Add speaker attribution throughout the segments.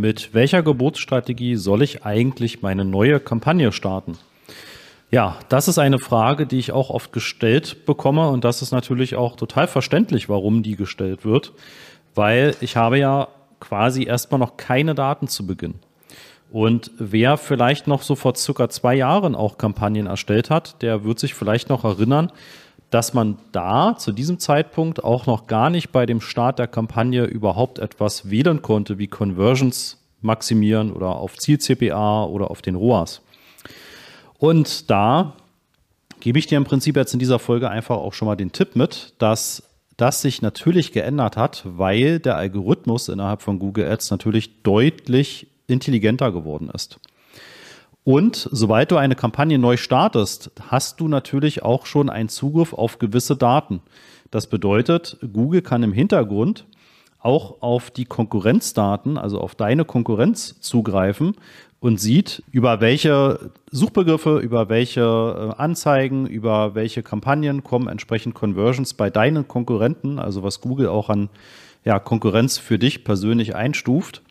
Speaker 1: mit welcher Geburtsstrategie soll ich eigentlich meine neue Kampagne starten? Ja, das ist eine Frage, die ich auch oft gestellt bekomme und das ist natürlich auch total verständlich, warum die gestellt wird, weil ich habe ja quasi erstmal noch keine Daten zu Beginn. Und wer vielleicht noch so vor circa zwei Jahren auch Kampagnen erstellt hat, der wird sich vielleicht noch erinnern, dass man da zu diesem Zeitpunkt auch noch gar nicht bei dem Start der Kampagne überhaupt etwas wählen konnte, wie Conversions maximieren oder auf Ziel-CPA oder auf den ROAS. Und da gebe ich dir im Prinzip jetzt in dieser Folge einfach auch schon mal den Tipp mit, dass das sich natürlich geändert hat, weil der Algorithmus innerhalb von Google Ads natürlich deutlich intelligenter geworden ist. Und sobald du eine Kampagne neu startest, hast du natürlich auch schon einen Zugriff auf gewisse Daten. Das bedeutet, Google kann im Hintergrund auch auf die Konkurrenzdaten, also auf deine Konkurrenz zugreifen und sieht, über welche Suchbegriffe, über welche äh, Anzeigen, über welche Kampagnen kommen entsprechend Conversions bei deinen Konkurrenten, also was Google auch an ja, Konkurrenz für dich persönlich einstuft.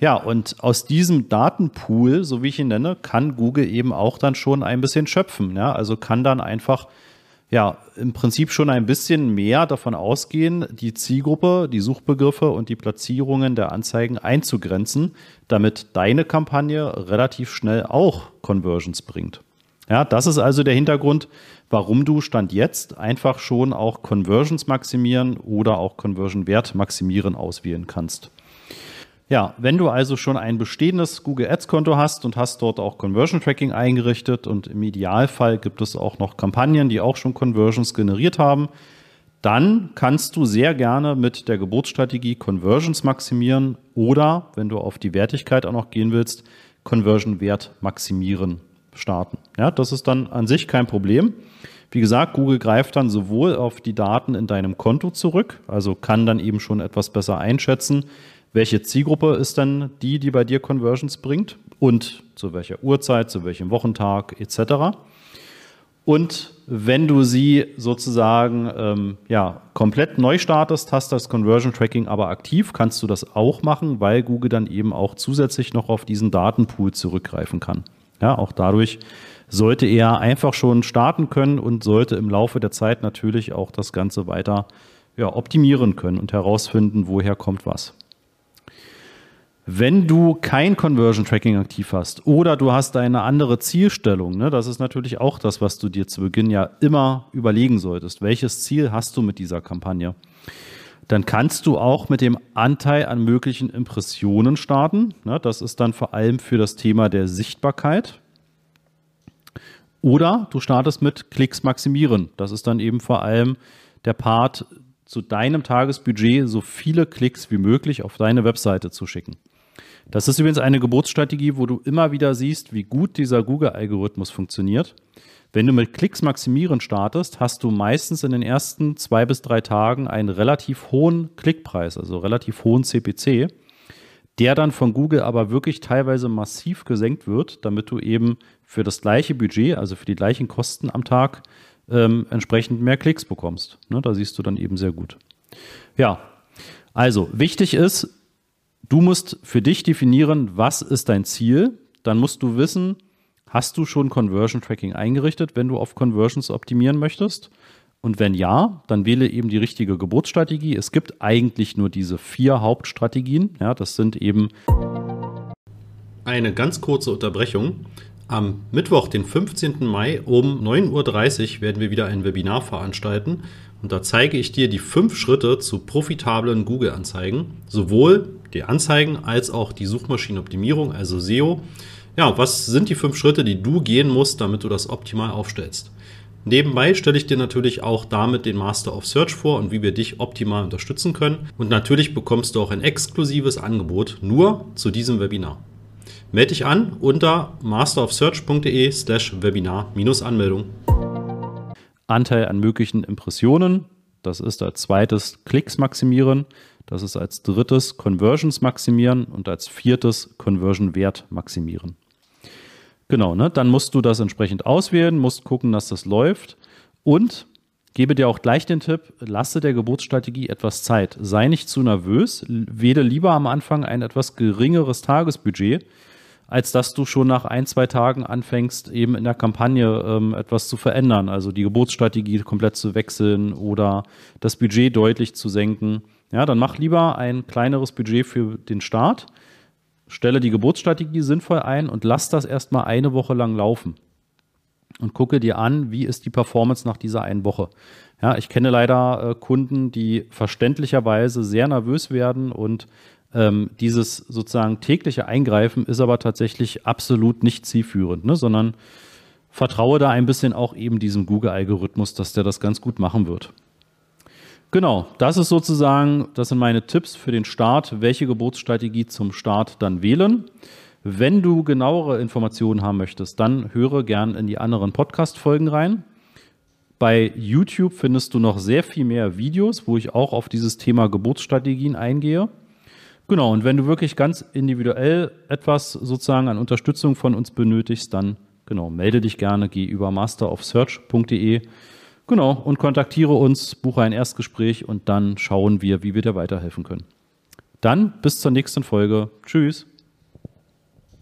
Speaker 1: Ja, und aus diesem Datenpool, so wie ich ihn nenne, kann Google eben auch dann schon ein bisschen schöpfen. Ja? Also kann dann einfach ja, im Prinzip schon ein bisschen mehr davon ausgehen, die Zielgruppe, die Suchbegriffe und die Platzierungen der Anzeigen einzugrenzen, damit deine Kampagne relativ schnell auch Conversions bringt. Ja, das ist also der Hintergrund, warum du Stand jetzt einfach schon auch Conversions maximieren oder auch Conversion Wert maximieren auswählen kannst. Ja, wenn du also schon ein bestehendes Google Ads Konto hast und hast dort auch Conversion Tracking eingerichtet und im Idealfall gibt es auch noch Kampagnen, die auch schon Conversions generiert haben, dann kannst du sehr gerne mit der Geburtsstrategie Conversions maximieren oder, wenn du auf die Wertigkeit auch noch gehen willst, Conversion Wert maximieren starten. Ja, das ist dann an sich kein Problem. Wie gesagt, Google greift dann sowohl auf die Daten in deinem Konto zurück, also kann dann eben schon etwas besser einschätzen, welche Zielgruppe ist dann die, die bei dir Conversions bringt und zu welcher Uhrzeit, zu welchem Wochentag etc. Und wenn du sie sozusagen ähm, ja, komplett neu startest, hast das Conversion Tracking aber aktiv, kannst du das auch machen, weil Google dann eben auch zusätzlich noch auf diesen Datenpool zurückgreifen kann. Ja, auch dadurch sollte er einfach schon starten können und sollte im Laufe der Zeit natürlich auch das Ganze weiter ja, optimieren können und herausfinden, woher kommt was. Wenn du kein Conversion Tracking aktiv hast oder du hast eine andere Zielstellung, ne, das ist natürlich auch das, was du dir zu Beginn ja immer überlegen solltest. Welches Ziel hast du mit dieser Kampagne? Dann kannst du auch mit dem Anteil an möglichen Impressionen starten. Ne, das ist dann vor allem für das Thema der Sichtbarkeit. Oder du startest mit Klicks maximieren. Das ist dann eben vor allem der Part, zu deinem Tagesbudget so viele Klicks wie möglich auf deine Webseite zu schicken. Das ist übrigens eine Geburtsstrategie, wo du immer wieder siehst, wie gut dieser Google-Algorithmus funktioniert. Wenn du mit Klicks maximieren startest, hast du meistens in den ersten zwei bis drei Tagen einen relativ hohen Klickpreis, also relativ hohen CPC, der dann von Google aber wirklich teilweise massiv gesenkt wird, damit du eben für das gleiche Budget, also für die gleichen Kosten am Tag, ähm, entsprechend mehr Klicks bekommst. Ne, da siehst du dann eben sehr gut. Ja, also wichtig ist, Du musst für dich definieren, was ist dein Ziel. Dann musst du wissen, hast du schon Conversion Tracking eingerichtet, wenn du auf Conversions optimieren möchtest? Und wenn ja, dann wähle eben die richtige Geburtsstrategie. Es gibt eigentlich nur diese vier Hauptstrategien. Ja, das sind eben
Speaker 2: eine ganz kurze Unterbrechung. Am Mittwoch, den 15. Mai um 9.30 Uhr werden wir wieder ein Webinar veranstalten und da zeige ich dir die fünf Schritte zu profitablen Google-Anzeigen, sowohl die Anzeigen als auch die Suchmaschinenoptimierung, also SEO. Ja, was sind die fünf Schritte, die du gehen musst, damit du das optimal aufstellst? Nebenbei stelle ich dir natürlich auch damit den Master of Search vor und wie wir dich optimal unterstützen können. Und natürlich bekommst du auch ein exklusives Angebot nur zu diesem Webinar. Melde dich an unter masterofsearch.de slash Webinar-Anmeldung.
Speaker 1: Anteil an möglichen Impressionen. Das ist als zweites Klicks maximieren. Das ist als drittes Conversions maximieren und als viertes Conversion Wert maximieren. Genau, ne? dann musst du das entsprechend auswählen, musst gucken, dass das läuft. Und Gebe dir auch gleich den Tipp, lasse der Geburtsstrategie etwas Zeit. Sei nicht zu nervös, wähle lieber am Anfang ein etwas geringeres Tagesbudget, als dass du schon nach ein, zwei Tagen anfängst, eben in der Kampagne ähm, etwas zu verändern, also die Geburtsstrategie komplett zu wechseln oder das Budget deutlich zu senken. Ja, dann mach lieber ein kleineres Budget für den Start, stelle die Geburtsstrategie sinnvoll ein und lass das erstmal eine Woche lang laufen und gucke dir an, wie ist die Performance nach dieser einen Woche. Ja, ich kenne leider äh, Kunden, die verständlicherweise sehr nervös werden und ähm, dieses sozusagen tägliche Eingreifen ist aber tatsächlich absolut nicht zielführend, ne, sondern vertraue da ein bisschen auch eben diesem Google-Algorithmus, dass der das ganz gut machen wird. Genau, das ist sozusagen, das sind meine Tipps für den Start, welche Geburtsstrategie zum Start dann wählen. Wenn du genauere Informationen haben möchtest, dann höre gern in die anderen Podcast-Folgen rein. Bei YouTube findest du noch sehr viel mehr Videos, wo ich auch auf dieses Thema Geburtsstrategien eingehe. Genau, und wenn du wirklich ganz individuell etwas sozusagen an Unterstützung von uns benötigst, dann genau, melde dich gerne, geh über masterofsearch.de. Genau, und kontaktiere uns, buche ein Erstgespräch und dann schauen wir, wie wir dir weiterhelfen können. Dann bis zur nächsten Folge. Tschüss.